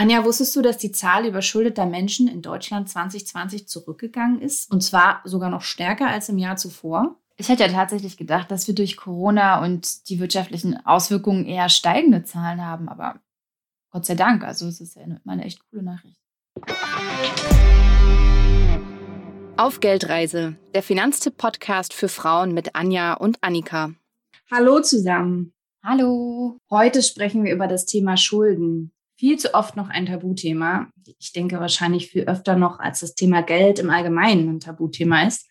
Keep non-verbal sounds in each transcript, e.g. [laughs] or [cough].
Anja, wusstest du, dass die Zahl überschuldeter Menschen in Deutschland 2020 zurückgegangen ist? Und zwar sogar noch stärker als im Jahr zuvor? Ich hätte ja tatsächlich gedacht, dass wir durch Corona und die wirtschaftlichen Auswirkungen eher steigende Zahlen haben, aber Gott sei Dank, also es ist ja immer eine echt coole Nachricht. Auf Geldreise, der Finanztipp-Podcast für Frauen mit Anja und Annika. Hallo zusammen. Hallo. Heute sprechen wir über das Thema Schulden viel zu oft noch ein Tabuthema. Ich denke wahrscheinlich viel öfter noch, als das Thema Geld im Allgemeinen ein Tabuthema ist.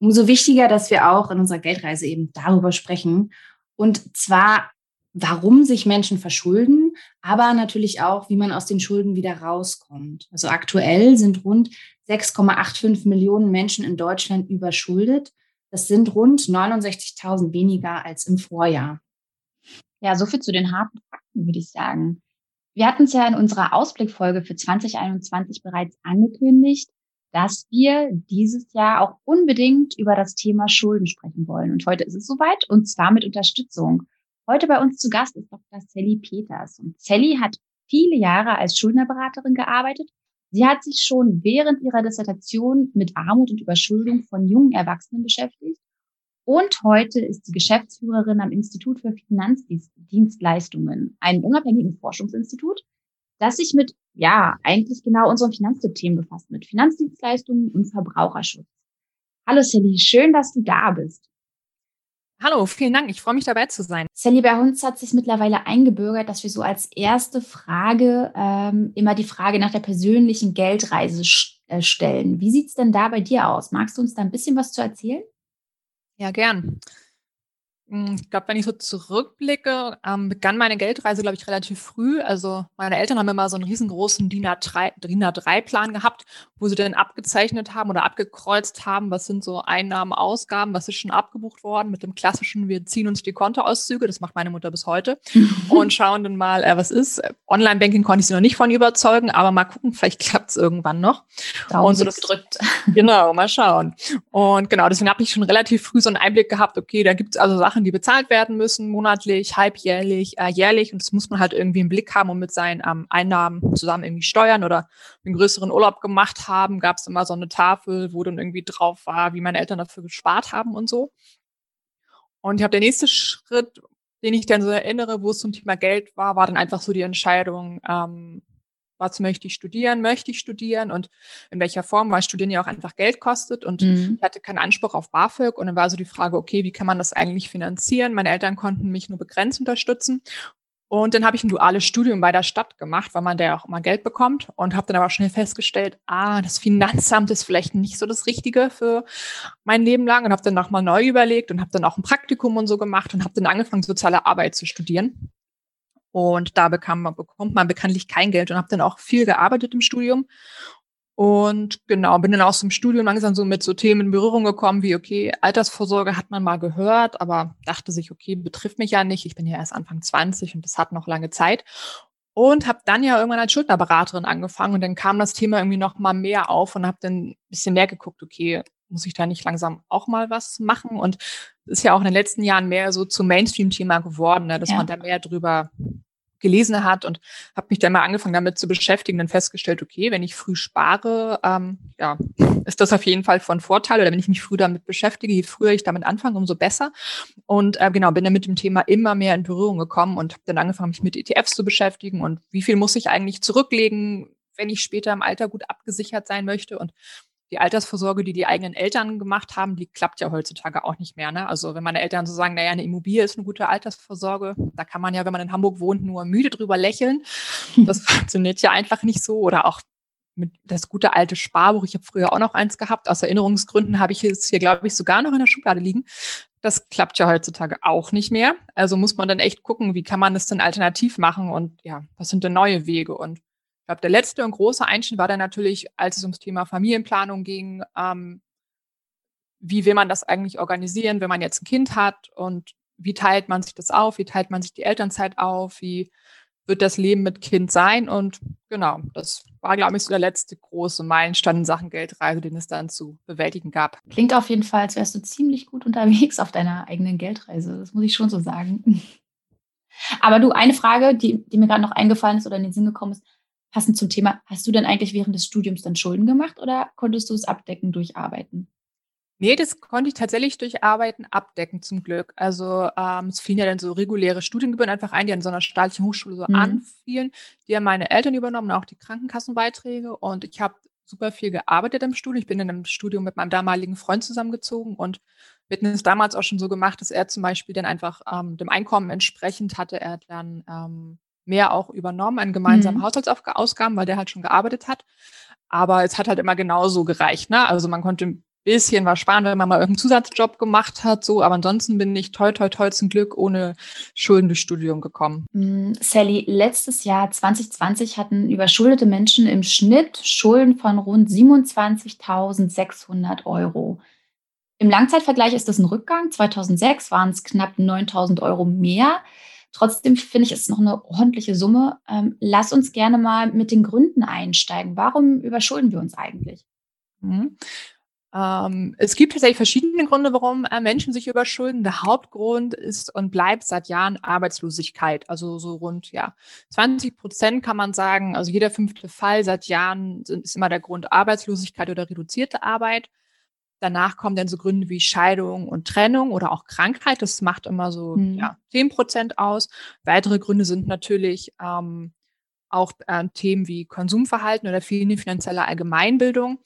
Umso wichtiger, dass wir auch in unserer Geldreise eben darüber sprechen. Und zwar, warum sich Menschen verschulden, aber natürlich auch, wie man aus den Schulden wieder rauskommt. Also aktuell sind rund 6,85 Millionen Menschen in Deutschland überschuldet. Das sind rund 69.000 weniger als im Vorjahr. Ja, so viel zu den harten Fakten, würde ich sagen. Wir hatten es ja in unserer Ausblickfolge für 2021 bereits angekündigt, dass wir dieses Jahr auch unbedingt über das Thema Schulden sprechen wollen. Und heute ist es soweit und zwar mit Unterstützung. Heute bei uns zu Gast ist Dr. Sally Peters. Und Sally hat viele Jahre als Schuldnerberaterin gearbeitet. Sie hat sich schon während ihrer Dissertation mit Armut und Überschuldung von jungen Erwachsenen beschäftigt und heute ist sie Geschäftsführerin am Institut für Finanzdienstleistungen, einem unabhängigen Forschungsinstitut, das sich mit, ja, eigentlich genau unseren Finanztipp-Themen befasst, mit Finanzdienstleistungen und Verbraucherschutz. Hallo Sally, schön, dass du da bist. Hallo, vielen Dank. Ich freue mich dabei zu sein. Sally, bei uns hat sich mittlerweile eingebürgert, dass wir so als erste Frage ähm, immer die Frage nach der persönlichen Geldreise äh, stellen. Wie sieht's denn da bei dir aus? Magst du uns da ein bisschen was zu erzählen? Ja, gern. Hm, ich glaube, wenn ich so zurückblicke, ähm, begann meine Geldreise, glaube ich, relativ früh. Also meine Eltern haben immer so einen riesengroßen DIN A3-Plan gehabt, wo sie dann abgezeichnet haben oder abgekreuzt haben, was sind so Einnahmen, Ausgaben, was ist schon abgebucht worden mit dem klassischen, wir ziehen uns die Kontoauszüge, das macht meine Mutter bis heute, [laughs] und schauen dann mal, äh, was ist. Online-Banking konnte ich sie noch nicht von überzeugen, aber mal gucken, vielleicht klappt es irgendwann noch. Daumen und so das drückt. Genau, mal schauen. Und genau, deswegen habe ich schon relativ früh so einen Einblick gehabt, okay, da gibt es also Sachen, Sachen, die bezahlt werden müssen, monatlich, halbjährlich, äh, jährlich. Und das muss man halt irgendwie im Blick haben und mit seinen ähm, Einnahmen zusammen irgendwie steuern oder einen größeren Urlaub gemacht haben. Gab es immer so eine Tafel, wo dann irgendwie drauf war, wie meine Eltern dafür gespart haben und so. Und ich habe der nächste Schritt, den ich dann so erinnere, wo es zum Thema Geld war, war dann einfach so die Entscheidung, ähm, was möchte ich studieren, möchte ich studieren und in welcher Form, weil Studieren ja auch einfach Geld kostet und mhm. ich hatte keinen Anspruch auf BAföG und dann war so die Frage, okay, wie kann man das eigentlich finanzieren? Meine Eltern konnten mich nur begrenzt unterstützen und dann habe ich ein duales Studium bei der Stadt gemacht, weil man da ja auch immer Geld bekommt und habe dann aber schnell festgestellt, ah, das Finanzamt ist vielleicht nicht so das Richtige für mein Leben lang und habe dann nochmal neu überlegt und habe dann auch ein Praktikum und so gemacht und habe dann angefangen, soziale Arbeit zu studieren. Und da bekam man, bekommt man bekanntlich kein Geld und habe dann auch viel gearbeitet im Studium. Und genau, bin dann aus dem Studium langsam so mit so Themen in Berührung gekommen, wie, okay, Altersvorsorge hat man mal gehört, aber dachte sich, okay, betrifft mich ja nicht. Ich bin ja erst Anfang 20 und das hat noch lange Zeit. Und habe dann ja irgendwann als Schuldnerberaterin angefangen und dann kam das Thema irgendwie noch mal mehr auf und habe dann ein bisschen mehr geguckt, okay, muss ich da nicht langsam auch mal was machen? Und es ist ja auch in den letzten Jahren mehr so zum Mainstream-Thema geworden, ne, dass ja. man da mehr drüber gelesen hat und habe mich dann mal angefangen damit zu beschäftigen, dann festgestellt, okay, wenn ich früh spare, ähm, ja, ist das auf jeden Fall von Vorteil oder wenn ich mich früh damit beschäftige, je früher ich damit anfange, umso besser. Und äh, genau, bin dann mit dem Thema immer mehr in Berührung gekommen und habe dann angefangen, mich mit ETFs zu beschäftigen und wie viel muss ich eigentlich zurücklegen, wenn ich später im Alter gut abgesichert sein möchte und die Altersvorsorge, die die eigenen Eltern gemacht haben, die klappt ja heutzutage auch nicht mehr. Ne? Also wenn meine Eltern so sagen, naja, eine Immobilie ist eine gute Altersvorsorge, da kann man ja, wenn man in Hamburg wohnt, nur müde drüber lächeln. [laughs] Das funktioniert ja einfach nicht so. Oder auch mit das gute alte Sparbuch. Ich habe früher auch noch eins gehabt. Aus Erinnerungsgründen habe ich es hier, glaube ich, sogar noch in der Schublade liegen. Das klappt ja heutzutage auch nicht mehr. Also muss man dann echt gucken, wie kann man das denn alternativ machen und ja, was sind denn neue Wege? Und glaube, der letzte und große Einschnitt war dann natürlich, als es ums Thema Familienplanung ging, ähm, wie will man das eigentlich organisieren, wenn man jetzt ein Kind hat? Und wie teilt man sich das auf, wie teilt man sich die Elternzeit auf, wie wird das Leben mit Kind sein? Und genau, das war, glaube ich, so der letzte große Meilenstein in Sachen Geldreise, den es dann zu bewältigen gab. Klingt auf jeden Fall, als wärst du ziemlich gut unterwegs auf deiner eigenen Geldreise, das muss ich schon so sagen. [laughs] Aber du, eine Frage, die, die mir gerade noch eingefallen ist oder in den Sinn gekommen ist, passend zum Thema, hast du denn eigentlich während des Studiums dann Schulden gemacht oder konntest du es abdecken durch Arbeiten? Nee, das konnte ich tatsächlich durch Arbeiten abdecken, zum Glück. Also ähm, es fielen ja dann so reguläre Studiengebühren einfach ein, die an so einer staatlichen Hochschule so mhm. anfielen. Die haben meine Eltern übernommen, auch die Krankenkassenbeiträge. Und ich habe super viel gearbeitet im Studium. Ich bin in einem Studium mit meinem damaligen Freund zusammengezogen und wir hatten es damals auch schon so gemacht, dass er zum Beispiel dann einfach ähm, dem Einkommen entsprechend hatte er dann ähm, mehr auch übernommen an gemeinsamen mhm. Haushaltsausgaben, weil der halt schon gearbeitet hat. Aber es hat halt immer genauso gereicht. Ne? Also man konnte bisschen was sparen, wenn man mal irgendeinen Zusatzjob gemacht hat, so, aber ansonsten bin ich toi toi toi zum Glück ohne Schulden durchs Studium gekommen. Mm, Sally, letztes Jahr 2020 hatten überschuldete Menschen im Schnitt Schulden von rund 27.600 Euro. Im Langzeitvergleich ist das ein Rückgang. 2006 waren es knapp 9.000 Euro mehr. Trotzdem finde ich, es noch eine ordentliche Summe. Ähm, lass uns gerne mal mit den Gründen einsteigen. Warum überschulden wir uns eigentlich? Mhm. Ähm, es gibt tatsächlich verschiedene Gründe, warum äh, Menschen sich überschulden. Der Hauptgrund ist und bleibt seit Jahren Arbeitslosigkeit. Also so rund ja 20 Prozent kann man sagen. Also jeder fünfte Fall seit Jahren sind, ist immer der Grund Arbeitslosigkeit oder reduzierte Arbeit. Danach kommen dann so Gründe wie Scheidung und Trennung oder auch Krankheit. Das macht immer so mhm. ja, 10 Prozent aus. Weitere Gründe sind natürlich ähm, auch äh, Themen wie Konsumverhalten oder fehlende finanzielle Allgemeinbildung.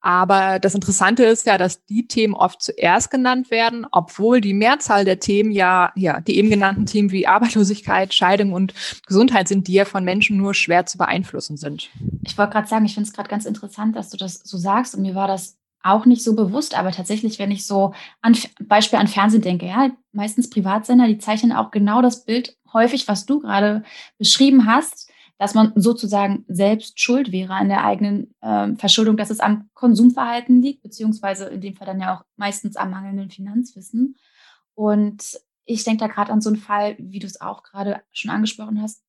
Aber das Interessante ist ja, dass die Themen oft zuerst genannt werden, obwohl die Mehrzahl der Themen ja, ja, die eben genannten Themen wie Arbeitslosigkeit, Scheidung und Gesundheit sind, die ja von Menschen nur schwer zu beeinflussen sind. Ich wollte gerade sagen, ich finde es gerade ganz interessant, dass du das so sagst und mir war das auch nicht so bewusst, aber tatsächlich, wenn ich so an Beispiel an Fernsehen denke, ja, meistens Privatsender, die zeichnen auch genau das Bild häufig, was du gerade beschrieben hast dass man sozusagen selbst schuld wäre an der eigenen äh, Verschuldung, dass es am Konsumverhalten liegt, beziehungsweise in dem Fall dann ja auch meistens am mangelnden Finanzwissen. Und ich denke da gerade an so einen Fall, wie du es auch gerade schon angesprochen hast,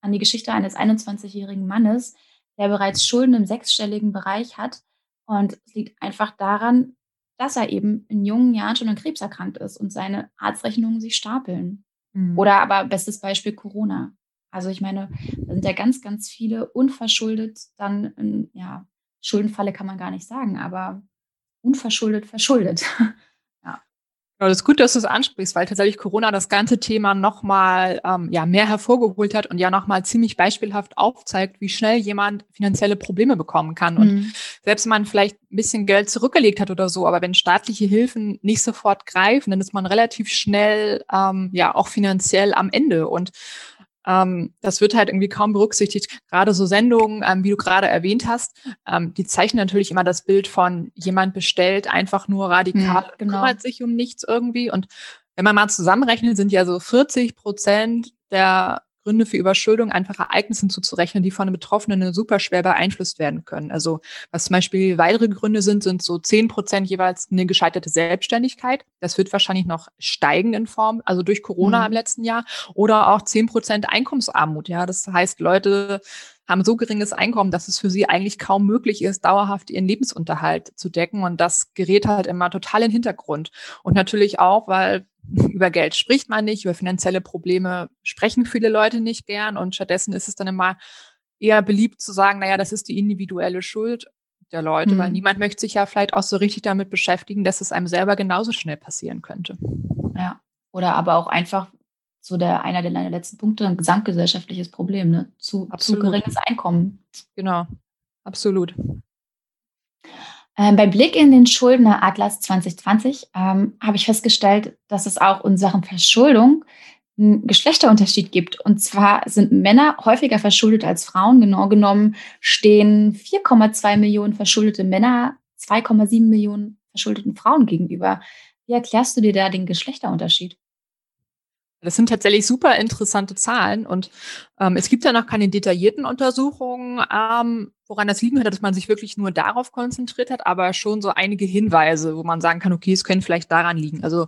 an die Geschichte eines 21-jährigen Mannes, der bereits Schulden im sechsstelligen Bereich hat. Und es liegt einfach daran, dass er eben in jungen Jahren schon an Krebs erkrankt ist und seine Arztrechnungen sich stapeln. Mhm. Oder aber bestes Beispiel Corona. Also ich meine, da sind ja ganz, ganz viele unverschuldet dann, in, ja, Schuldenfalle kann man gar nicht sagen, aber unverschuldet verschuldet. [laughs] ja. Ja, das ist gut, dass du es ansprichst, weil tatsächlich Corona das ganze Thema nochmal ähm, ja, mehr hervorgeholt hat und ja nochmal ziemlich beispielhaft aufzeigt, wie schnell jemand finanzielle Probleme bekommen kann. Und mhm. selbst wenn man vielleicht ein bisschen Geld zurückgelegt hat oder so, aber wenn staatliche Hilfen nicht sofort greifen, dann ist man relativ schnell ähm, ja auch finanziell am Ende. Und ähm, das wird halt irgendwie kaum berücksichtigt. Gerade so Sendungen, ähm, wie du gerade erwähnt hast, ähm, die zeichnen natürlich immer das Bild von jemand bestellt einfach nur radikal, mhm, genau. kümmert sich um nichts irgendwie. Und wenn man mal zusammenrechnet, sind ja so 40 Prozent der Gründe für Überschuldung einfach Ereignissen zuzurechnen, die von den Betroffenen super schwer beeinflusst werden können. Also was zum Beispiel weitere Gründe sind, sind so zehn Prozent jeweils eine gescheiterte Selbstständigkeit. Das wird wahrscheinlich noch steigen in Form, also durch Corona mhm. im letzten Jahr. Oder auch zehn Prozent Einkommensarmut. Ja, das heißt, Leute haben so geringes Einkommen, dass es für sie eigentlich kaum möglich ist, dauerhaft ihren Lebensunterhalt zu decken. Und das gerät halt immer total in den Hintergrund. Und natürlich auch, weil [laughs] über Geld spricht man nicht, über finanzielle Probleme sprechen viele Leute nicht gern und stattdessen ist es dann immer eher beliebt zu sagen, naja, das ist die individuelle Schuld der Leute, mhm. weil niemand möchte sich ja vielleicht auch so richtig damit beschäftigen, dass es einem selber genauso schnell passieren könnte. Ja, oder aber auch einfach so der einer der letzten Punkte, ein gesamtgesellschaftliches Problem, ne? Zu, zu geringes Einkommen. Genau, absolut. Ähm, beim Blick in den Schuldner Atlas 2020 ähm, habe ich festgestellt, dass es auch in Sachen Verschuldung einen Geschlechterunterschied gibt. Und zwar sind Männer häufiger verschuldet als Frauen. Genau genommen stehen 4,2 Millionen verschuldete Männer 2,7 Millionen verschuldeten Frauen gegenüber. Wie erklärst du dir da den Geschlechterunterschied? Das sind tatsächlich super interessante Zahlen und ähm, es gibt ja noch keine detaillierten Untersuchungen, ähm, woran das liegen könnte, dass man sich wirklich nur darauf konzentriert hat, aber schon so einige Hinweise, wo man sagen kann, okay, es könnte vielleicht daran liegen. Also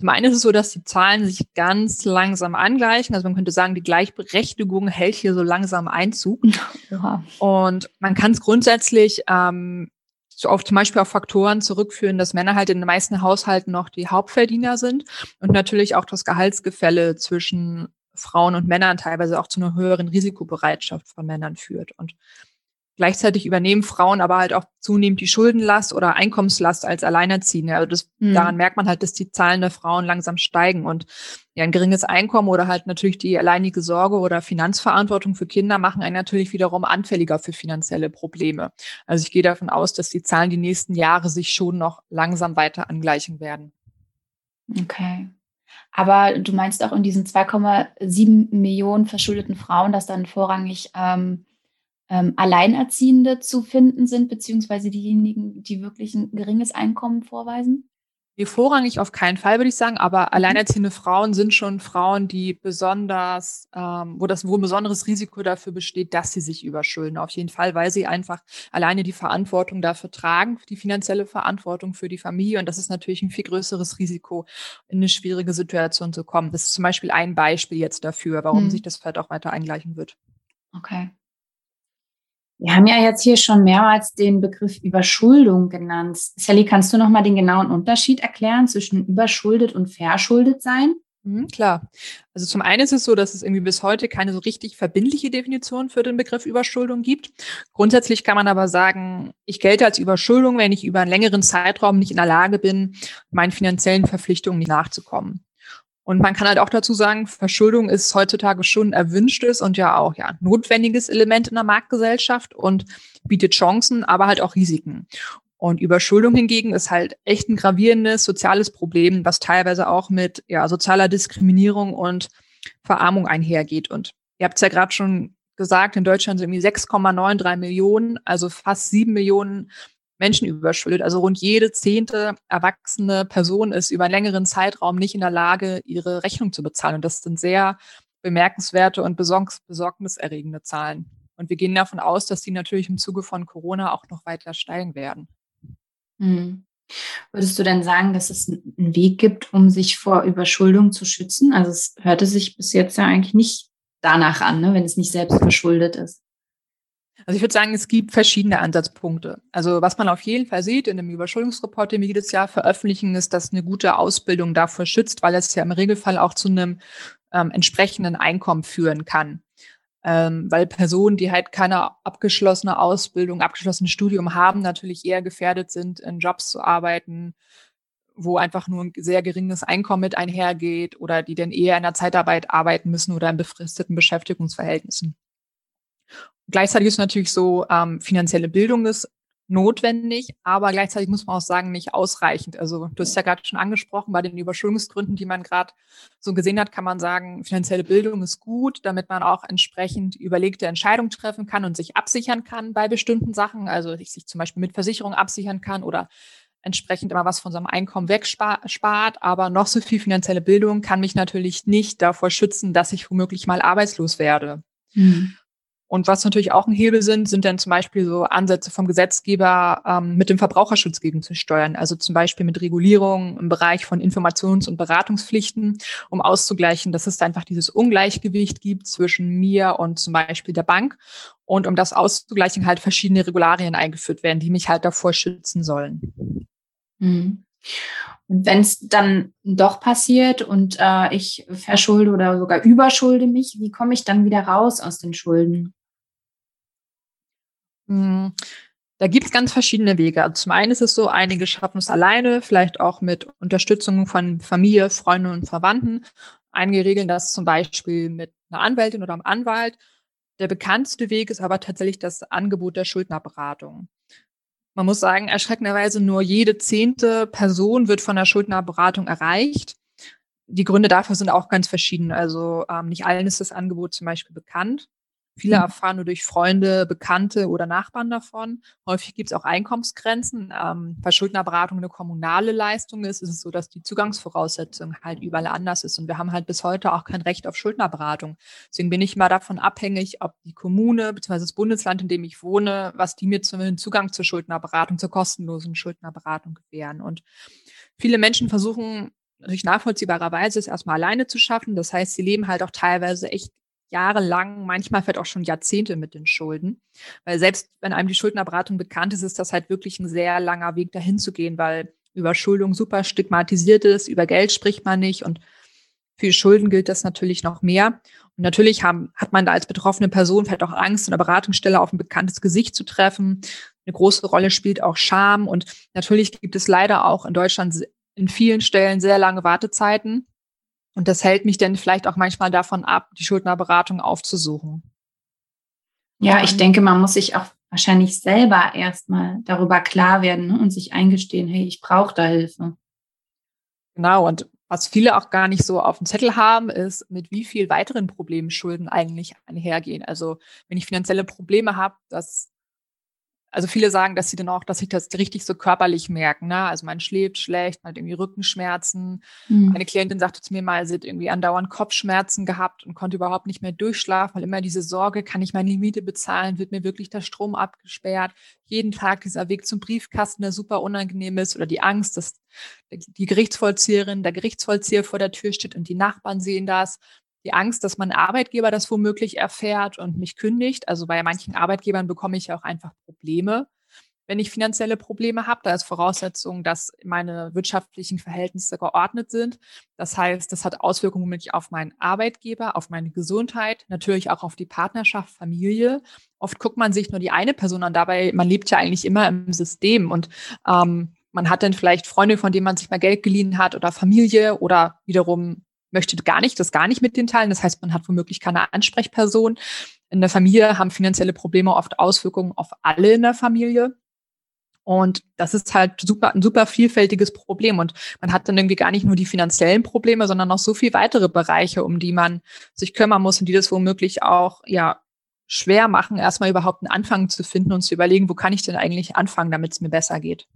zum einen ist es so, dass die Zahlen sich ganz langsam angleichen. Also man könnte sagen, die Gleichberechtigung hält hier so langsam Einzug. [laughs] Ja. Und man kann es grundsätzlich ähm, so auf zum Beispiel auf Faktoren zurückführen, dass Männer halt in den meisten Haushalten noch die Hauptverdiener sind und natürlich auch das Gehaltsgefälle zwischen Frauen und Männern teilweise auch zu einer höheren Risikobereitschaft von Männern führt. Und Gleichzeitig übernehmen Frauen aber halt auch zunehmend die Schuldenlast oder Einkommenslast als Alleinerziehende. Also das, mhm. daran merkt man halt, dass die Zahlen der Frauen langsam steigen und ja, ein geringes Einkommen oder halt natürlich die alleinige Sorge oder Finanzverantwortung für Kinder machen einen natürlich wiederum anfälliger für finanzielle Probleme. Also ich gehe davon aus, dass die Zahlen die nächsten Jahre sich schon noch langsam weiter angleichen werden. Okay. Aber du meinst auch in diesen 2,7 Millionen verschuldeten Frauen, dass dann vorrangig ähm, ähm, Alleinerziehende zu finden sind, beziehungsweise diejenigen, die wirklich ein geringes Einkommen vorweisen? Nee, vorrangig auf keinen Fall, würde ich sagen, aber mhm. alleinerziehende Frauen sind schon Frauen, die besonders, ähm, wo das wo ein besonderes Risiko dafür besteht, dass sie sich überschulden. Auf jeden Fall, weil sie einfach alleine die Verantwortung dafür tragen, die finanzielle Verantwortung für die Familie. Und das ist natürlich ein viel größeres Risiko, in eine schwierige Situation zu kommen. Das ist zum Beispiel ein Beispiel jetzt dafür, warum hm. sich das vielleicht auch weiter eingleichen wird. Okay. Wir haben ja jetzt hier schon mehrmals den Begriff Überschuldung genannt. Sally, kannst du noch mal den genauen Unterschied erklären zwischen überschuldet und verschuldet sein? Mhm, klar. Also zum einen ist es so, dass es irgendwie bis heute keine so richtig verbindliche Definition für den Begriff Überschuldung gibt. Grundsätzlich kann man aber sagen, ich gelte als Überschuldung, wenn ich über einen längeren Zeitraum nicht in der Lage bin, meinen finanziellen Verpflichtungen nicht nachzukommen. Und man kann halt auch dazu sagen, Verschuldung ist heutzutage schon erwünschtes und ja auch ja notwendiges Element in der Marktgesellschaft und bietet Chancen, aber halt auch Risiken. Und Überschuldung hingegen ist halt echt ein gravierendes soziales Problem, was teilweise auch mit ja, sozialer Diskriminierung und Verarmung einhergeht. Und ihr habt es ja gerade schon gesagt, in Deutschland sind irgendwie 6,93 Millionen, also fast sieben Millionen Menschen überschuldet. Also rund jede zehnte erwachsene Person ist über einen längeren Zeitraum nicht in der Lage, ihre Rechnung zu bezahlen. Und das sind sehr bemerkenswerte und besorgniserregende Zahlen. Und wir gehen davon aus, dass die natürlich im Zuge von Corona auch noch weiter steigen werden. Hm. Würdest du denn sagen, dass es einen Weg gibt, um sich vor Überschuldung zu schützen? Also es hörte sich bis jetzt ja eigentlich nicht danach an, ne, wenn es nicht selbst verschuldet ist. Also ich würde sagen, es gibt verschiedene Ansatzpunkte. Also was man auf jeden Fall sieht in dem Überschuldungsreport, den wir jedes Jahr veröffentlichen, ist, dass eine gute Ausbildung davor schützt, weil es ja im Regelfall auch zu einem ähm, entsprechenden Einkommen führen kann. Ähm, weil Personen, die halt keine abgeschlossene Ausbildung, abgeschlossenes Studium haben, natürlich eher gefährdet sind, in Jobs zu arbeiten, wo einfach nur ein sehr geringes Einkommen mit einhergeht oder die dann eher in der Zeitarbeit arbeiten müssen oder in befristeten Beschäftigungsverhältnissen. Gleichzeitig ist natürlich so, ähm, finanzielle Bildung ist notwendig, aber gleichzeitig muss man auch sagen, nicht ausreichend. Also du hast ja gerade schon angesprochen, bei den Überschuldungsgründen, die man gerade so gesehen hat, kann man sagen, finanzielle Bildung ist gut, damit man auch entsprechend überlegte Entscheidungen treffen kann und sich absichern kann bei bestimmten Sachen. Also sich zum Beispiel mit Versicherung absichern kann oder entsprechend immer was von seinem Einkommen wegspart. Aber noch so viel finanzielle Bildung kann mich natürlich nicht davor schützen, dass ich womöglich mal arbeitslos werde. Mhm. Und was natürlich auch ein Hebel sind, sind dann zum Beispiel so Ansätze vom Gesetzgeber ähm, mit dem Verbraucherschutz gegenzusteuern. Also zum Beispiel mit Regulierung im Bereich von Informations- und Beratungspflichten, um auszugleichen, dass es einfach dieses Ungleichgewicht gibt zwischen mir und zum Beispiel der Bank. Und um das auszugleichen, halt verschiedene Regularien eingeführt werden, die mich halt davor schützen sollen. Mhm. Und wenn es dann doch passiert und äh, ich verschulde oder sogar überschulde mich, wie komme ich dann wieder raus aus den Schulden? Hm, da gibt es ganz verschiedene Wege. Also zum einen ist es so, einige schaffen es alleine, vielleicht auch mit Unterstützung von Familie, Freunden und Verwandten. Einige regeln das zum Beispiel mit einer Anwältin oder einem Anwalt. Der bekannteste Weg ist aber tatsächlich das Angebot der Schuldnerberatung. Man muss sagen, erschreckenderweise nur jede zehnte Person wird von der Schuldnerberatung erreicht. Die Gründe dafür sind auch ganz verschieden. Also ähm, nicht allen ist das Angebot zum Beispiel bekannt. Viele mhm. erfahren nur durch Freunde, Bekannte oder Nachbarn davon. Häufig gibt es auch Einkommensgrenzen. Ähm, weil Schuldnerberatung eine kommunale Leistung ist, ist es so, dass die Zugangsvoraussetzung halt überall anders ist. Und wir haben halt bis heute auch kein Recht auf Schuldnerberatung. Deswegen bin ich mal davon abhängig, ob die Kommune bzw. das Bundesland, in dem ich wohne, was die mir zum Zugang zur Schuldnerberatung, zur kostenlosen Schuldnerberatung gewähren. Und viele Menschen versuchen natürlich nachvollziehbarerweise es erstmal alleine zu schaffen. Das heißt, sie leben halt auch teilweise echt jahrelang, manchmal vielleicht auch schon Jahrzehnte mit den Schulden. Weil selbst wenn einem die Schuldnerberatung bekannt ist, ist das halt wirklich ein sehr langer Weg dahin zu gehen, weil Überschuldung super stigmatisiert ist, über Geld spricht man nicht und Für Schulden gilt das natürlich noch mehr. Und natürlich haben, hat man da als betroffene Person vielleicht auch Angst, in der Beratungsstelle auf ein bekanntes Gesicht zu treffen. Eine große Rolle spielt auch Scham. Und natürlich gibt es leider auch in Deutschland in vielen Stellen sehr lange Wartezeiten. Und das hält mich dann vielleicht auch manchmal davon ab, die Schuldnerberatung aufzusuchen. Ja, ich denke, man muss sich auch wahrscheinlich selber erstmal darüber klar werden ne, und sich eingestehen, hey, ich brauche da Hilfe. Genau, und was viele auch gar nicht so auf dem Zettel haben, ist, mit wie viel weiteren Problemen Schulden eigentlich einhergehen. Also wenn ich finanzielle Probleme habe, das also viele sagen, dass sie dann auch, dass sich das richtig so körperlich merken. Ne? Also man schläft schlecht, man hat irgendwie Rückenschmerzen. Mhm. Eine Klientin sagte zu mir mal, sie hat irgendwie andauernd Kopfschmerzen gehabt und konnte überhaupt nicht mehr durchschlafen, weil immer diese Sorge, kann ich meine Miete bezahlen, wird mir wirklich der Strom abgesperrt. Jeden Tag dieser Weg zum Briefkasten, der super unangenehm ist oder die Angst, dass die Gerichtsvollzieherin, der Gerichtsvollzieher vor der Tür steht und die Nachbarn sehen das die Angst, dass mein Arbeitgeber das womöglich erfährt und mich kündigt. Also bei manchen Arbeitgebern bekomme ich ja auch einfach Probleme, wenn ich finanzielle Probleme habe. Da ist Voraussetzung, dass meine wirtschaftlichen Verhältnisse geordnet sind. Das heißt, das hat Auswirkungen auf meinen Arbeitgeber, auf meine Gesundheit, natürlich auch auf die Partnerschaft, Familie. Oft guckt man sich nur die eine Person an. Dabei, man lebt ja eigentlich immer im System und ähm, man hat dann vielleicht Freunde, von denen man sich mal Geld geliehen hat oder Familie oder wiederum möchte gar nicht, das gar nicht mit den teilen. Das heißt, man hat womöglich keine Ansprechperson. In der Familie haben finanzielle Probleme oft Auswirkungen auf alle in der Familie. Und das ist halt super, ein super vielfältiges Problem. Und man hat dann irgendwie gar nicht nur die finanziellen Probleme, sondern auch so viele weitere Bereiche, um die man sich kümmern muss und die das womöglich auch, ja, schwer machen, erstmal überhaupt einen Anfang zu finden und zu überlegen, wo kann ich denn eigentlich anfangen, damit es mir besser geht.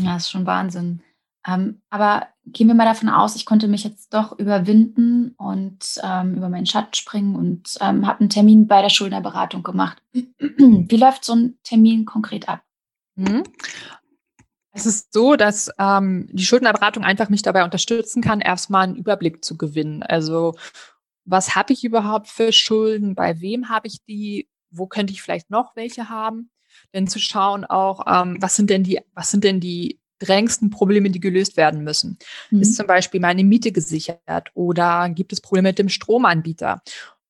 Ja, ist schon Wahnsinn. Ähm, aber gehen wir mal davon aus, ich konnte mich jetzt doch überwinden und ähm, über meinen Schatten springen und ähm, habe einen Termin bei der Schuldnerberatung gemacht. [clears throat] Wie läuft so ein Termin konkret ab? Mhm. Es ist so, dass ähm, die Schuldnerberatung einfach mich dabei unterstützen kann, erstmal einen Überblick zu gewinnen. Also was habe ich überhaupt für Schulden? Bei wem habe ich die? Wo könnte ich vielleicht noch welche haben? Denn zu schauen auch, ähm, was sind denn die, was sind denn die drängendsten Probleme, die gelöst werden müssen. Mhm. Ist zum Beispiel meine Miete gesichert oder gibt es Probleme mit dem Stromanbieter?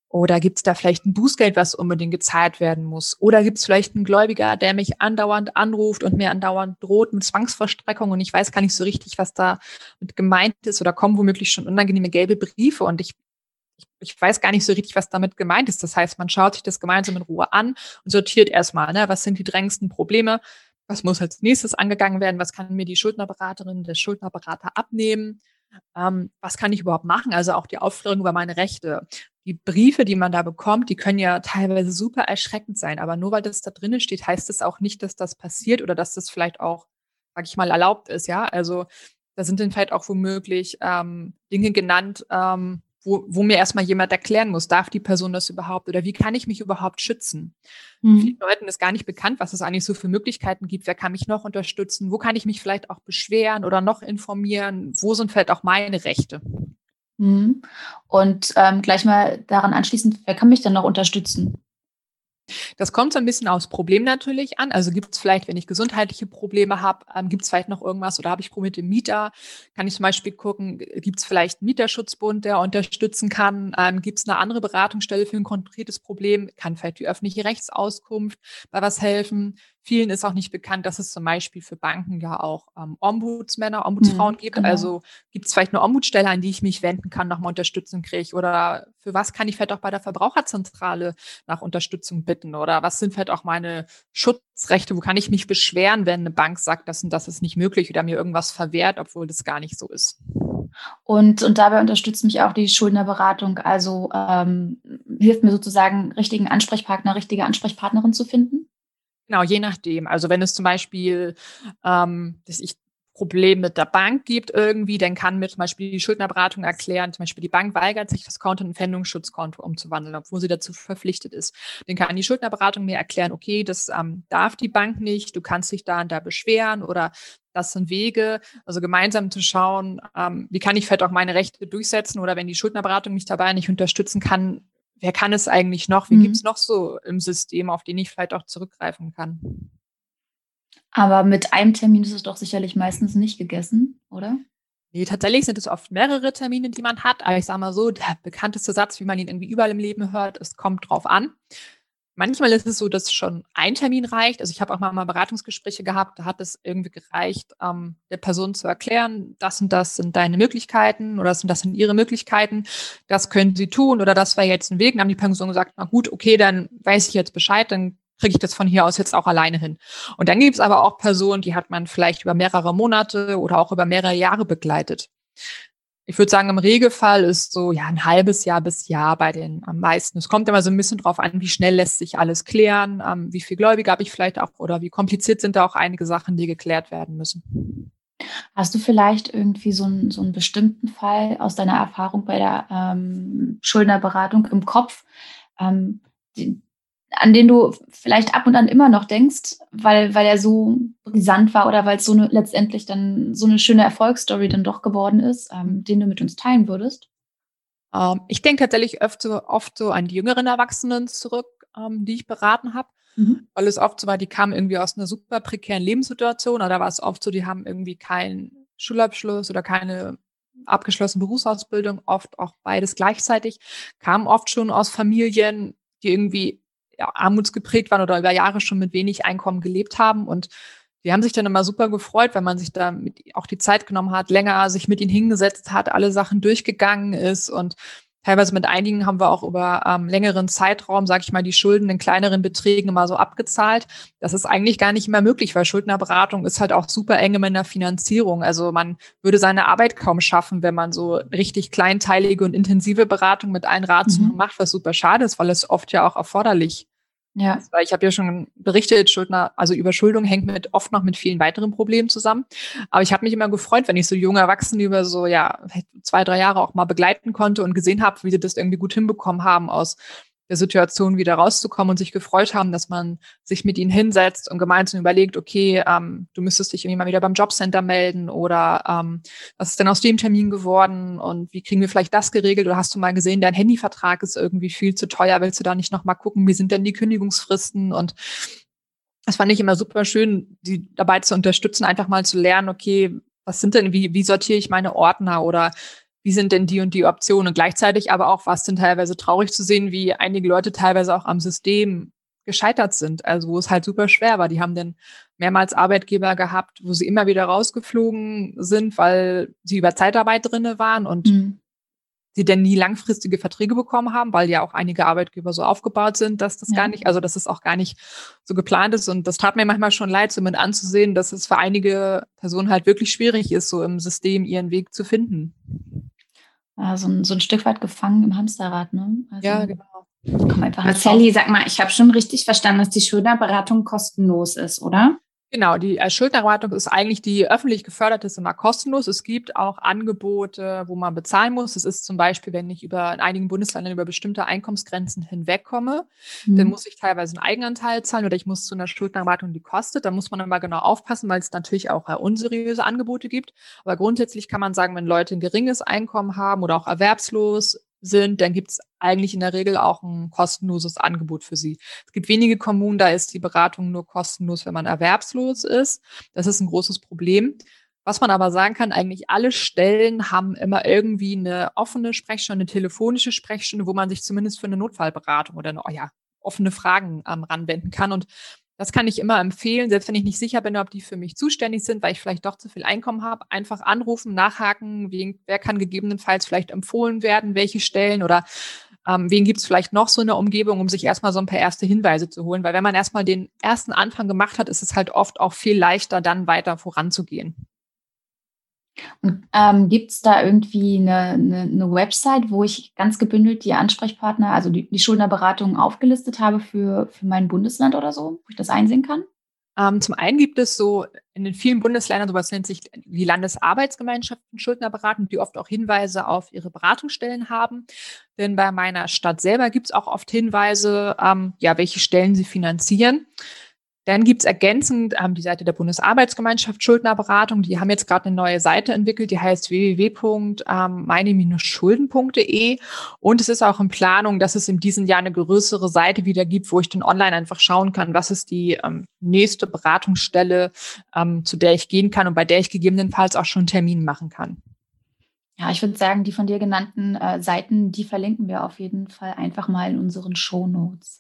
Oder gibt es da vielleicht ein Bußgeld, was unbedingt gezahlt werden muss? Oder gibt es vielleicht einen Gläubiger, der mich andauernd anruft und mir andauernd droht mit Zwangsverstreckung und ich weiß gar nicht so richtig, was da mit gemeint ist oder kommen womöglich schon unangenehme gelbe Briefe und ich, ich, ich weiß gar nicht so richtig, was damit gemeint ist. Das heißt, man schaut sich das gemeinsam in Ruhe an und sortiert erstmal, ne, was sind die drängendsten Probleme, was muss als nächstes angegangen werden, was kann mir die Schuldnerberaterin, der Schuldnerberater abnehmen, ähm, was kann ich überhaupt machen, also auch die Aufklärung über meine Rechte. Die Briefe, die man da bekommt, die können ja teilweise super erschreckend sein, aber nur weil das da drinnen steht, heißt das auch nicht, dass das passiert oder dass das vielleicht auch, sag ich mal, erlaubt ist, ja, also da sind dann vielleicht auch womöglich ähm, Dinge genannt, ähm, wo, wo mir erstmal jemand erklären muss, darf die Person das überhaupt oder wie kann ich mich überhaupt schützen? Mhm. Vielen Leuten ist gar nicht bekannt, was es eigentlich so für Möglichkeiten gibt. Wer kann mich noch unterstützen? Wo kann ich mich vielleicht auch beschweren oder noch informieren? Wo sind vielleicht auch meine Rechte? Mhm. Und ähm, gleich mal daran anschließend, wer kann mich denn noch unterstützen? Das kommt so ein bisschen aufs Problem natürlich an. Also gibt es vielleicht, wenn ich gesundheitliche Probleme habe, ähm, gibt es vielleicht noch irgendwas oder habe ich Probleme mit dem Mieter? Kann ich zum Beispiel gucken, gibt es vielleicht einen Mieterschutzbund, der unterstützen kann? Ähm, gibt es eine andere Beratungsstelle für ein konkretes Problem? Kann vielleicht die öffentliche Rechtsauskunft bei was helfen? Vielen ist auch nicht bekannt, dass es zum Beispiel für Banken ja auch ähm, Ombudsmänner, Ombudsfrauen mhm, gibt. Genau. Also gibt es vielleicht eine Ombudsstelle, an die ich mich wenden kann, nochmal Unterstützung kriege? Oder für was kann ich vielleicht auch bei der Verbraucherzentrale nach Unterstützung bitten? Oder was sind vielleicht auch meine Schutzrechte? Wo kann ich mich beschweren, wenn eine Bank sagt, das und das ist nicht möglich oder mir irgendwas verwehrt, obwohl das gar nicht so ist? Und, und dabei unterstützt mich auch die Schuldnerberatung, also ähm, hilft mir sozusagen, richtigen Ansprechpartner, richtige Ansprechpartnerin zu finden? Genau, je nachdem. Also wenn es zum Beispiel, ähm, dass ich Problem mit der Bank gibt irgendwie, dann kann mir zum Beispiel die Schuldnerberatung erklären, zum Beispiel die Bank weigert sich, das Konto in ein Pfändungsschutzkonto umzuwandeln, obwohl sie dazu verpflichtet ist. Dann kann die Schuldnerberatung mir erklären, okay, das ähm, darf die Bank nicht, du kannst dich da und da beschweren oder das sind Wege, also gemeinsam zu schauen, ähm, wie kann ich vielleicht auch meine Rechte durchsetzen oder wenn die Schuldnerberatung mich dabei nicht unterstützen kann, wer kann es eigentlich noch? Wie mhm. gibt es noch so im System, auf den ich vielleicht auch zurückgreifen kann? Aber mit einem Termin ist es doch sicherlich meistens nicht gegessen, oder? Nee, tatsächlich sind es oft mehrere Termine, die man hat. Aber ich sage mal so, der bekannteste Satz, wie man ihn irgendwie überall im Leben hört, es kommt drauf an. Manchmal ist es so, dass schon ein Termin reicht. Also ich habe auch mal, mal Beratungsgespräche gehabt, da hat es irgendwie gereicht, ähm, der Person zu erklären, das und das sind deine Möglichkeiten oder das und das sind ihre Möglichkeiten, das können sie tun oder das wäre jetzt ein Weg. Dann haben die Person gesagt, na gut, okay, dann weiß ich jetzt Bescheid, dann kriege ich das von hier aus jetzt auch alleine hin. Und dann gibt es aber auch Personen, die hat man vielleicht über mehrere Monate oder auch über mehrere Jahre begleitet ich würde sagen, im Regelfall ist so ja ein halbes Jahr bis Jahr bei den am meisten. Es kommt immer so ein bisschen drauf an, wie schnell lässt sich alles klären, ähm, wie viel Gläubige habe ich vielleicht auch oder wie kompliziert sind da auch einige Sachen, die geklärt werden müssen. Hast du vielleicht irgendwie so einen, so einen bestimmten Fall aus deiner Erfahrung bei der ähm, Schuldnerberatung im Kopf, ähm, die, an den du vielleicht ab und an immer noch denkst, weil, weil er so brisant war oder weil es so eine, letztendlich dann so eine schöne Erfolgsstory dann doch geworden ist, ähm, den du mit uns teilen würdest? Ähm, ich denke tatsächlich oft so, oft so an die jüngeren Erwachsenen zurück, ähm, die ich beraten habe. Mhm. Weil es oft so war, die kamen irgendwie aus einer super prekären Lebenssituation oder war es oft so, die haben irgendwie keinen Schulabschluss oder keine abgeschlossene Berufsausbildung, oft auch beides gleichzeitig, kamen oft schon aus Familien, die irgendwie ja, armutsgeprägt waren oder über Jahre schon mit wenig Einkommen gelebt haben. Und die haben sich dann immer super gefreut, wenn man sich da mit, auch die Zeit genommen hat, länger sich mit ihnen hingesetzt hat, alle Sachen durchgegangen ist und Teilweise mit einigen haben wir auch über ähm, längeren Zeitraum, sage ich mal, die Schulden in kleineren Beträgen immer so abgezahlt. Das ist eigentlich gar nicht mehr möglich, weil Schuldnerberatung ist halt auch super eng in der Finanzierung. Also man würde seine Arbeit kaum schaffen, wenn man so richtig kleinteilige und intensive Beratung mit allen Ratioen mhm. macht, was super schade ist, weil es oft ja auch erforderlich ja. Weil ich habe ja schon berichtet, Schuldner, also Überschuldung hängt mit oft noch mit vielen weiteren Problemen zusammen. Aber ich habe mich immer gefreut, wenn ich so junge Erwachsene über so ja zwei, drei Jahre auch mal begleiten konnte und gesehen habe, wie sie das irgendwie gut hinbekommen haben aus der Situation wieder rauszukommen und sich gefreut haben, dass man sich mit ihnen hinsetzt und gemeinsam überlegt, okay, ähm, du müsstest dich irgendwie mal wieder beim Jobcenter melden oder ähm, was ist denn aus dem Termin geworden und wie kriegen wir vielleicht das geregelt? Oder hast du mal gesehen, dein Handyvertrag ist irgendwie viel zu teuer, willst du da nicht nochmal gucken, wie sind denn die Kündigungsfristen? Und das fand ich immer super schön, die dabei zu unterstützen, einfach mal zu lernen, okay, was sind denn, wie, wie sortiere ich meine Ordner oder wie sind denn die und die Optionen? Und gleichzeitig aber auch, was denn teilweise traurig zu sehen, wie einige Leute teilweise auch am System gescheitert sind, also wo es halt super schwer war. Die haben dann mehrmals Arbeitgeber gehabt, wo sie immer wieder rausgeflogen sind, weil sie über Zeitarbeit drinne waren und mhm. sie denn nie langfristige Verträge bekommen haben, weil ja auch einige Arbeitgeber so aufgebaut sind, dass das ja. gar nicht, also dass es auch gar nicht so geplant ist. Und das tat mir manchmal schon leid, so mit anzusehen, dass es für einige Personen halt wirklich schwierig ist, so im System ihren Weg zu finden äh, so, ein, so ein Stück weit gefangen im Hamsterrad. Ne? Also, ja, genau. Komm einfach Sally, sag mal, ich habe schon richtig verstanden, dass die Schuldnerberatung kostenlos ist, oder? Genau, die äh, Schuldnerberatung ist eigentlich die öffentlich geförderte, ist immer kostenlos. Es gibt auch Angebote, wo man bezahlen muss. Es ist zum Beispiel, wenn ich über in einigen Bundesländern über bestimmte Einkommensgrenzen hinwegkomme, mhm. dann muss ich teilweise einen Eigenanteil zahlen oder ich muss zu einer Schuldnerberatung, die kostet. Da muss man immer genau aufpassen, weil es natürlich auch äh, unseriöse Angebote gibt. Aber grundsätzlich kann man sagen, wenn Leute ein geringes Einkommen haben oder auch erwerbslos sind, dann gibt es eigentlich in der Regel auch ein kostenloses Angebot für sie. Es gibt wenige Kommunen, da ist die Beratung nur kostenlos, wenn man erwerbslos ist. Das ist ein großes Problem. Was man aber sagen kann, eigentlich alle Stellen haben immer irgendwie eine offene Sprechstunde, eine telefonische Sprechstunde, wo man sich zumindest für eine Notfallberatung oder eine, oh ja, offene Fragen ähm, ranwenden kann. Und das kann ich immer empfehlen, selbst wenn ich nicht sicher bin, ob die für mich zuständig sind, weil ich vielleicht doch zu viel Einkommen habe. Einfach anrufen, nachhaken, wen, wer kann gegebenenfalls vielleicht empfohlen werden, welche Stellen oder ähm, wen gibt es vielleicht noch so in der Umgebung, um sich erstmal so ein paar erste Hinweise zu holen. Weil wenn man erstmal den ersten Anfang gemacht hat, ist es halt oft auch viel leichter, dann weiter voranzugehen. Und ähm, gibt es da irgendwie eine, eine, eine, Website, wo ich ganz gebündelt die Ansprechpartner, also die, die Schuldnerberatung aufgelistet habe für, für mein Bundesland oder so, wo ich das einsehen kann? Ähm, zum einen gibt es so in den vielen Bundesländern, sowas nennt sich die Landesarbeitsgemeinschaften Schuldnerberatung, die oft auch Hinweise auf ihre Beratungsstellen haben. Denn bei meiner Stadt selber gibt es auch oft Hinweise, ähm, ja, welche Stellen sie finanzieren. Dann gibt's ergänzend ähm, die Seite der Bundesarbeitsgemeinschaft Schuldnerberatung. Die haben jetzt gerade eine neue Seite entwickelt, die heißt www.meine-schulden.de. Und es ist auch in Planung, dass es in diesem Jahr eine größere Seite wieder gibt, wo ich dann online einfach schauen kann, was ist die ähm, nächste Beratungsstelle, ähm, zu der ich gehen kann und bei der ich gegebenenfalls auch schon einen Termin machen kann. Ja, ich würde sagen, die von dir genannten äh, Seiten, die verlinken wir auf jeden Fall einfach mal in unseren Show Notes.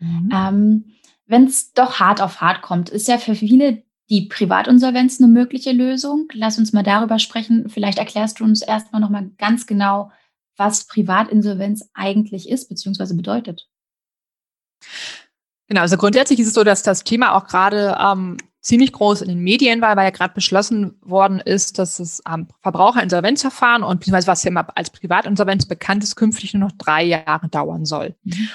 Mhm. Ähm, Wenn es doch hart auf hart kommt, ist ja für viele die Privatinsolvenz eine mögliche Lösung. Lass uns mal darüber sprechen. Vielleicht erklärst du uns erstmal nochmal ganz genau, was Privatinsolvenz eigentlich ist bzw. bedeutet. Genau, also grundsätzlich ist es so, dass das Thema auch gerade ähm, ziemlich groß in den Medien war, weil ja gerade beschlossen worden ist, dass das ähm, Verbraucherinsolvenzverfahren und beziehungsweise was ja immer als Privatinsolvenz bekannt ist, künftig nur noch drei Jahre dauern soll. Mhm.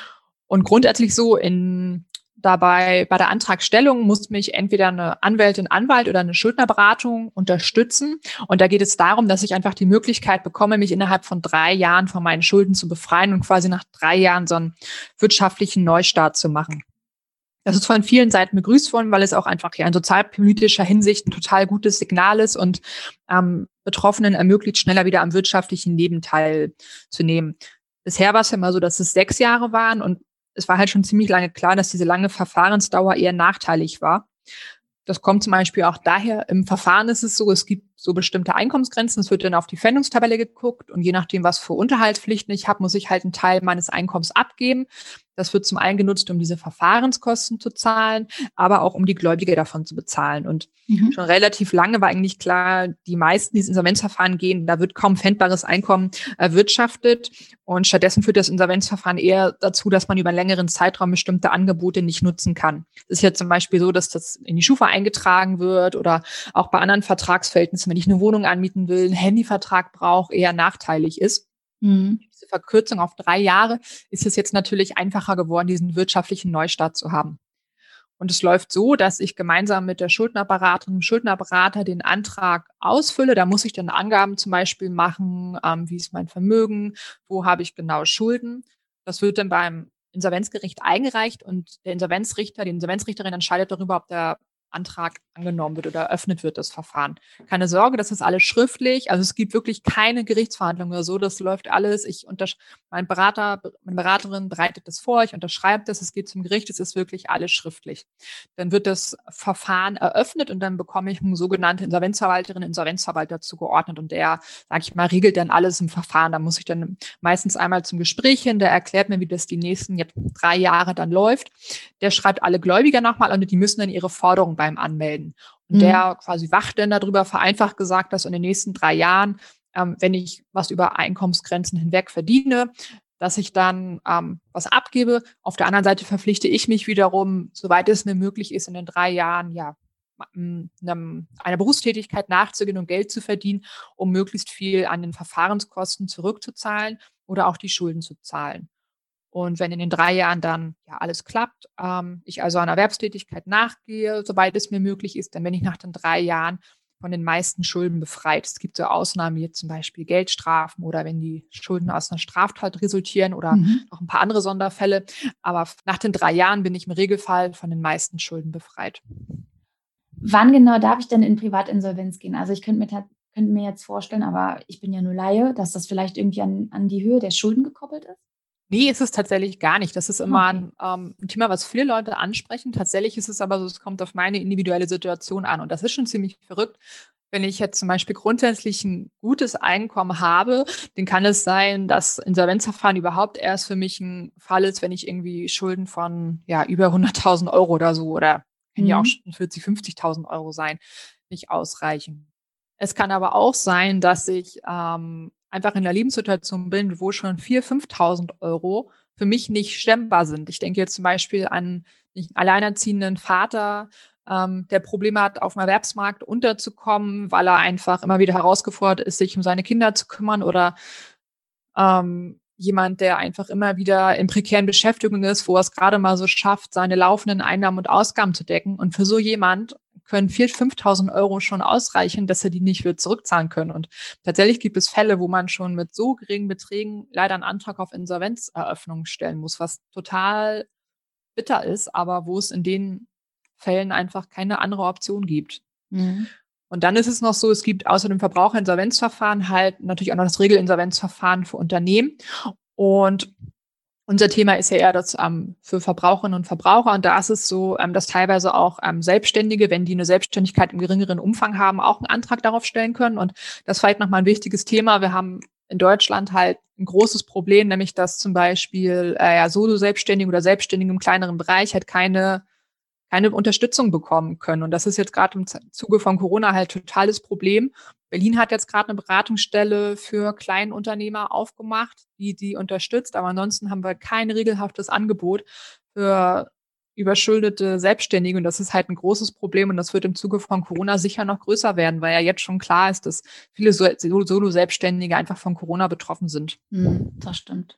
Und grundsätzlich so in dabei bei der Antragstellung muss mich entweder eine Anwältin, Anwalt oder eine Schuldnerberatung unterstützen. Und da geht es darum, dass ich einfach die Möglichkeit bekomme, mich innerhalb von drei Jahren von meinen Schulden zu befreien und quasi nach drei Jahren so einen wirtschaftlichen Neustart zu machen. Das ist von vielen Seiten begrüßt worden, weil es auch einfach ja in sozialpolitischer Hinsicht ein total gutes Signal ist und ähm, Betroffenen ermöglicht, schneller wieder am wirtschaftlichen Leben teilzunehmen. Bisher war es ja immer so, dass es sechs Jahre waren und es war halt schon ziemlich lange klar, dass diese lange Verfahrensdauer eher nachteilig war. Das kommt zum Beispiel auch daher, im Verfahren ist es so, es gibt so bestimmte Einkommensgrenzen, es wird dann auf die Pfändungstabelle geguckt und je nachdem, was für Unterhaltspflichten ich habe, muss ich halt einen Teil meines Einkommens abgeben. Das wird zum einen genutzt, um diese Verfahrenskosten zu zahlen, aber auch um die Gläubige davon zu bezahlen. Und mhm. schon relativ lange war eigentlich klar, die meisten, die ins Insolvenzverfahren gehen, da wird kaum pfändbares Einkommen erwirtschaftet. Und stattdessen führt das Insolvenzverfahren eher dazu, dass man über einen längeren Zeitraum bestimmte Angebote nicht nutzen kann. Es ist ja zum Beispiel so, dass das in die Schufa eingetragen wird oder auch bei anderen Vertragsverhältnissen, wenn ich eine Wohnung anmieten will, einen Handyvertrag brauche, eher nachteilig ist. Mhm. Diese Verkürzung auf drei Jahre ist es jetzt natürlich einfacher geworden, diesen wirtschaftlichen Neustart zu haben. Und es läuft so, dass ich gemeinsam mit der Schuldnerberaterin, dem Schuldnerberater den Antrag ausfülle. Da muss ich dann Angaben zum Beispiel machen, ähm, wie ist mein Vermögen, wo habe ich genau Schulden. Das wird dann beim Insolvenzgericht eingereicht und der Insolvenzrichter, die Insolvenzrichterin entscheidet darüber, ob der Antrag angenommen wird oder eröffnet wird, das Verfahren. Keine Sorge, das ist alles schriftlich. Also es gibt wirklich keine Gerichtsverhandlungen oder so. Das läuft alles. Ich mein Berater, meine Beraterin bereitet das vor, ich unterschreibe das, es geht zum Gericht, es ist wirklich alles schriftlich. Dann wird das Verfahren eröffnet und dann bekomme ich eine sogenannte Insolvenzverwalterin, Insolvenzverwalter zugeordnet und der, sage ich mal, regelt dann alles im Verfahren. Da muss ich dann meistens einmal zum Gespräch hin, der erklärt mir, wie das die nächsten jetzt drei Jahre dann läuft. Der schreibt alle Gläubiger nochmal und die müssen dann ihre Forderungen beim Anmelden. Und mhm. der quasi wacht dann darüber, vereinfacht gesagt, dass in den nächsten drei Jahren, ähm, wenn ich was über Einkommensgrenzen hinweg verdiene, dass ich dann ähm, was abgebe. Auf der anderen Seite verpflichte ich mich wiederum, soweit es mir möglich ist, in den drei Jahren, ja, einem, einer Berufstätigkeit nachzugehen und Geld zu verdienen, um möglichst viel an den Verfahrenskosten zurückzuzahlen oder auch die Schulden zu zahlen. Und wenn in den drei Jahren dann ja alles klappt, ähm, ich also an Erwerbstätigkeit nachgehe, sobald es mir möglich ist, dann bin ich nach den drei Jahren von den meisten Schulden befreit. Es gibt so Ausnahmen wie zum Beispiel Geldstrafen oder wenn die Schulden aus einer Straftat resultieren oder mhm. noch ein paar andere Sonderfälle. Aber nach den drei Jahren bin ich im Regelfall von den meisten Schulden befreit. Wann genau darf ich denn in Privatinsolvenz gehen? Also ich könnte mir, könnte mir jetzt vorstellen, aber ich bin ja nur Laie, dass das vielleicht irgendwie an, an die Höhe der Schulden gekoppelt ist. Nee, ist es tatsächlich gar nicht. Das ist immer ein, ähm, ein, Thema, was viele Leute ansprechen. Tatsächlich ist es aber so, es kommt auf meine individuelle Situation an. Und das ist schon ziemlich verrückt. Wenn ich jetzt zum Beispiel grundsätzlich ein gutes Einkommen habe, dann kann es sein, dass Insolvenzverfahren überhaupt erst für mich ein Fall ist, wenn ich irgendwie Schulden von ja über 100.000 Euro oder so oder können mhm. ja auch schon 40, 50.000 Euro sein, nicht ausreichen. Es kann aber auch sein, dass ich ähm, einfach in der Lebenssituation bin, wo schon 4.000, 5.000 Euro für mich nicht stemmbar sind. Ich denke jetzt zum Beispiel an einen alleinerziehenden Vater, ähm, der Probleme hat, auf dem Erwerbsmarkt unterzukommen, weil er einfach immer wieder herausgefordert ist, sich um seine Kinder zu kümmern oder ähm, jemand, der einfach immer wieder in prekären Beschäftigungen ist, wo er es gerade mal so schafft, seine laufenden Einnahmen und Ausgaben zu decken. Und für so jemand können 4.000, 5.000 Euro schon ausreichen, dass er die nicht wird zurückzahlen können. Und tatsächlich gibt es Fälle, wo man schon mit so geringen Beträgen leider einen Antrag auf Insolvenzeröffnung stellen muss, was total bitter ist, aber wo es in den Fällen einfach keine andere Option gibt. Mhm. Und dann ist es noch so, es gibt außer dem Verbraucherinsolvenzverfahren halt natürlich auch noch das Regelinsolvenzverfahren für Unternehmen. Und unser Thema ist ja eher das ähm, für Verbraucherinnen und Verbraucher. Und da ist es so, ähm, dass teilweise auch ähm, Selbstständige, wenn die eine Selbstständigkeit im geringeren Umfang haben, auch einen Antrag darauf stellen können. Und das ist vielleicht nochmal ein wichtiges Thema. Wir haben in Deutschland halt ein großes Problem, nämlich dass zum Beispiel äh, ja, Solo-Selbstständige oder Selbstständige im kleineren Bereich halt keine keine Unterstützung bekommen können. Und das ist jetzt gerade im Zuge von Corona halt totales Problem. Berlin hat jetzt gerade eine Beratungsstelle für Kleinunternehmer aufgemacht, die die unterstützt. Aber ansonsten haben wir kein regelhaftes Angebot für überschuldete Selbstständige. Und das ist halt ein großes Problem. Und das wird im Zuge von Corona sicher noch größer werden, weil ja jetzt schon klar ist, dass viele Solo-Selbstständige einfach von Corona betroffen sind. Hm, das stimmt.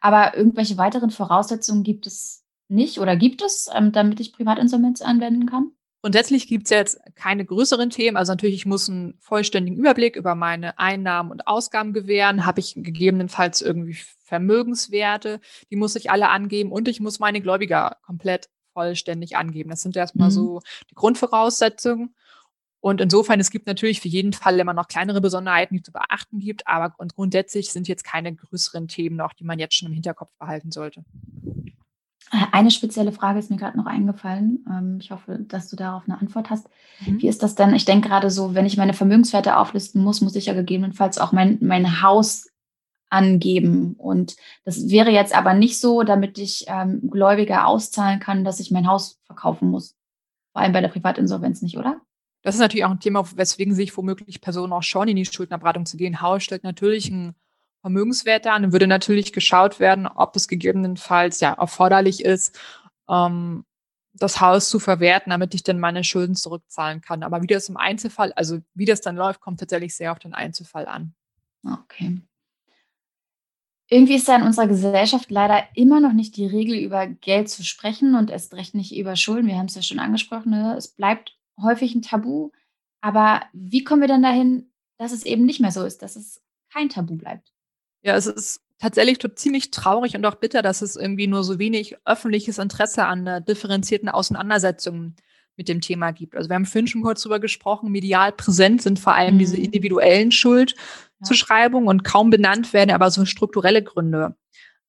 Aber irgendwelche weiteren Voraussetzungen gibt es nicht oder gibt es, ähm, damit ich Privatinsolvenz anwenden kann? Grundsätzlich gibt es jetzt keine größeren Themen. Also natürlich, ich muss einen vollständigen Überblick über meine Einnahmen und Ausgaben gewähren. Habe ich gegebenenfalls irgendwie Vermögenswerte, die muss ich alle angeben und ich muss meine Gläubiger komplett vollständig angeben. Das sind erstmal mhm. so die Grundvoraussetzungen. Und insofern, es gibt natürlich für jeden Fall immer noch kleinere Besonderheiten, die zu beachten gibt, aber grundsätzlich sind jetzt keine größeren Themen noch, die man jetzt schon im Hinterkopf behalten sollte. Eine spezielle Frage ist mir gerade noch eingefallen. Ähm, ich hoffe, dass du darauf eine Antwort hast. Mhm. Wie ist das denn? Ich denke gerade so, wenn ich meine Vermögenswerte auflisten muss, muss ich ja gegebenenfalls auch mein, mein Haus angeben. Und das wäre jetzt aber nicht so, damit ich ähm, Gläubiger auszahlen kann, dass ich mein Haus verkaufen muss. Vor allem bei der Privatinsolvenz nicht, oder? Das ist natürlich auch ein Thema, weswegen sich womöglich Personen auch schon in die Schuldnerberatung zu gehen. Haus stellt natürlich ein Vermögenswerte an. Dann würde natürlich geschaut werden, ob es gegebenenfalls ja erforderlich ist, ähm, das Haus zu verwerten, damit ich dann meine Schulden zurückzahlen kann. Aber wie das im Einzelfall, also wie das dann läuft, kommt tatsächlich sehr auf den Einzelfall an. Okay. Irgendwie ist da in unserer Gesellschaft leider immer noch nicht die Regel, über Geld zu sprechen und erst recht nicht über Schulden. Wir haben es ja schon angesprochen. Ne? Es bleibt häufig ein Tabu. Aber wie kommen wir dann dahin, dass es eben nicht mehr so ist, dass es kein Tabu bleibt? Ja, es ist tatsächlich ziemlich traurig und auch bitter, dass es irgendwie nur so wenig öffentliches Interesse an der differenzierten Auseinandersetzung mit dem Thema gibt. Also wir haben vorhin schon kurz drüber gesprochen, medial präsent sind vor allem mhm. diese individuellen Schuldzuschreibungen ja. und kaum benannt werden aber so strukturelle Gründe.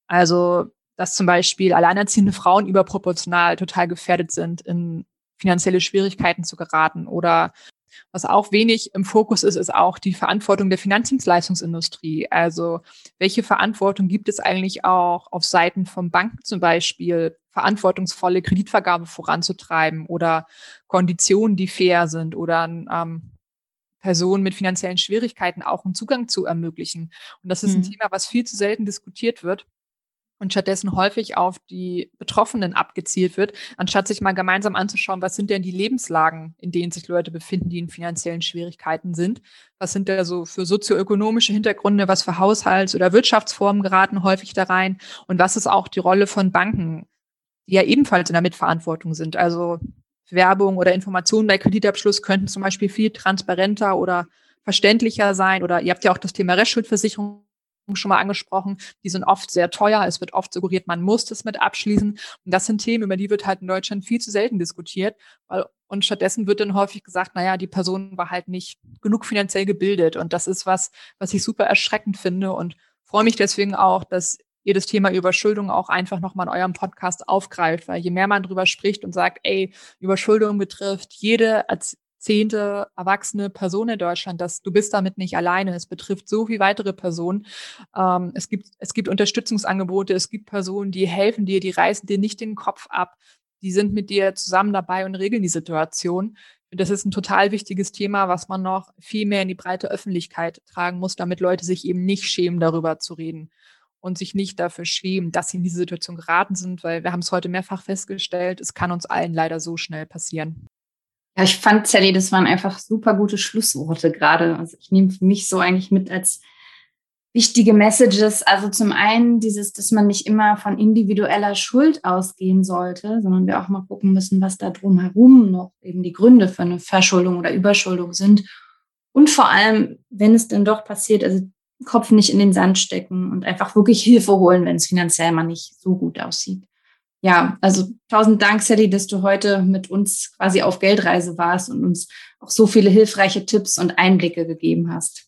Also dass zum Beispiel alleinerziehende Frauen überproportional total gefährdet sind, in finanzielle Schwierigkeiten zu geraten oder was auch wenig im Fokus ist, ist auch die Verantwortung der Finanzdienstleistungsindustrie. Also welche Verantwortung gibt es eigentlich auch auf Seiten von Banken zum Beispiel, verantwortungsvolle Kreditvergabe voranzutreiben oder Konditionen, die fair sind oder ähm, Personen mit finanziellen Schwierigkeiten auch einen Zugang zu ermöglichen. Und das ist ein mhm. Thema, was viel zu selten diskutiert wird und stattdessen häufig auf die Betroffenen abgezielt wird, anstatt sich mal gemeinsam anzuschauen, was sind denn die Lebenslagen, in denen sich Leute befinden, die in finanziellen Schwierigkeiten sind. Was sind da so für sozioökonomische Hintergründe, was für Haushalts- oder Wirtschaftsformen geraten häufig da rein und was ist auch die Rolle von Banken, die ja ebenfalls in der Mitverantwortung sind. Also Werbung oder Informationen bei Kreditabschluss könnten zum Beispiel viel transparenter oder verständlicher sein. Oder ihr habt ja auch das Thema Restschuldversicherung schon mal angesprochen, die sind oft sehr teuer. Es wird oft suggeriert, man muss das mit abschließen. Und das sind Themen, über die wird halt in Deutschland viel zu selten diskutiert. Weil, und stattdessen wird dann häufig gesagt, naja, die Person war halt nicht genug finanziell gebildet. Und das ist was, was ich super erschreckend finde und freue mich deswegen auch, dass ihr das Thema Überschuldung auch einfach nochmal in eurem Podcast aufgreift, weil je mehr man drüber spricht und sagt, ey, Überschuldung betrifft jede zehnte erwachsene Person in Deutschland, dass du bist damit nicht alleine. Es betrifft so viele weitere Personen. Ähm, es gibt, es gibt Unterstützungsangebote, es gibt Personen, die helfen dir, die reißen dir nicht den Kopf ab. Die sind mit dir zusammen dabei und regeln die Situation. Das ist ein total wichtiges Thema, was man noch viel mehr in die breite Öffentlichkeit tragen muss, damit Leute sich eben nicht schämen, darüber zu reden und sich nicht dafür schämen, dass sie in diese Situation geraten sind, weil wir haben es heute mehrfach festgestellt, es kann uns allen leider so schnell passieren. Ja, ich fand, Sally, das waren einfach super gute Schlussworte gerade. Also ich nehme für mich so eigentlich mit als wichtige Messages. Also zum einen dieses, dass man nicht immer von individueller Schuld ausgehen sollte, sondern wir auch mal gucken müssen, was da drumherum noch eben die Gründe für eine Verschuldung oder Überschuldung sind. Und vor allem, wenn es denn doch passiert, also Kopf nicht in den Sand stecken und einfach wirklich Hilfe holen, wenn es finanziell mal nicht so gut aussieht ja, also tausend Dank, Sally, dass du heute mit uns quasi auf Geldreise warst und uns auch so viele hilfreiche Tipps und Einblicke gegeben hast.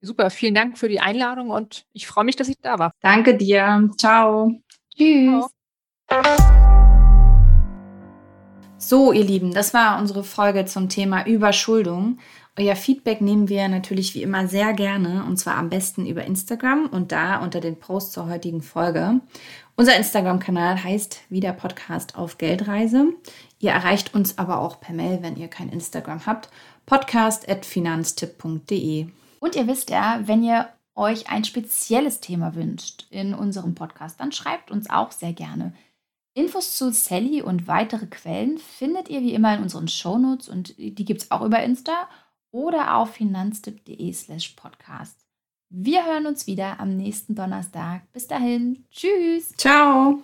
Super, vielen Dank für die Einladung und ich freue mich, dass ich da war. Danke dir. Ciao. Tschüss. So, ihr Lieben, das war unsere Folge zum Thema Überschuldung. Euer Feedback nehmen wir natürlich wie immer sehr gerne und zwar am besten über Instagram und da unter den Post zur heutigen Folge. Unser Instagram-Kanal heißt wieder Podcast auf Geldreise. Ihr erreicht uns aber auch per Mail, wenn ihr kein Instagram habt. podcast.finanztipp.de. Und ihr wisst ja, wenn ihr euch ein spezielles Thema wünscht in unserem Podcast, dann schreibt uns auch sehr gerne. Infos zu Sally und weitere Quellen findet ihr wie immer in unseren Shownotes und die gibt es auch über Insta oder auf finanztipp.de slash podcast. Wir hören uns wieder am nächsten Donnerstag. Bis dahin. Tschüss. Ciao.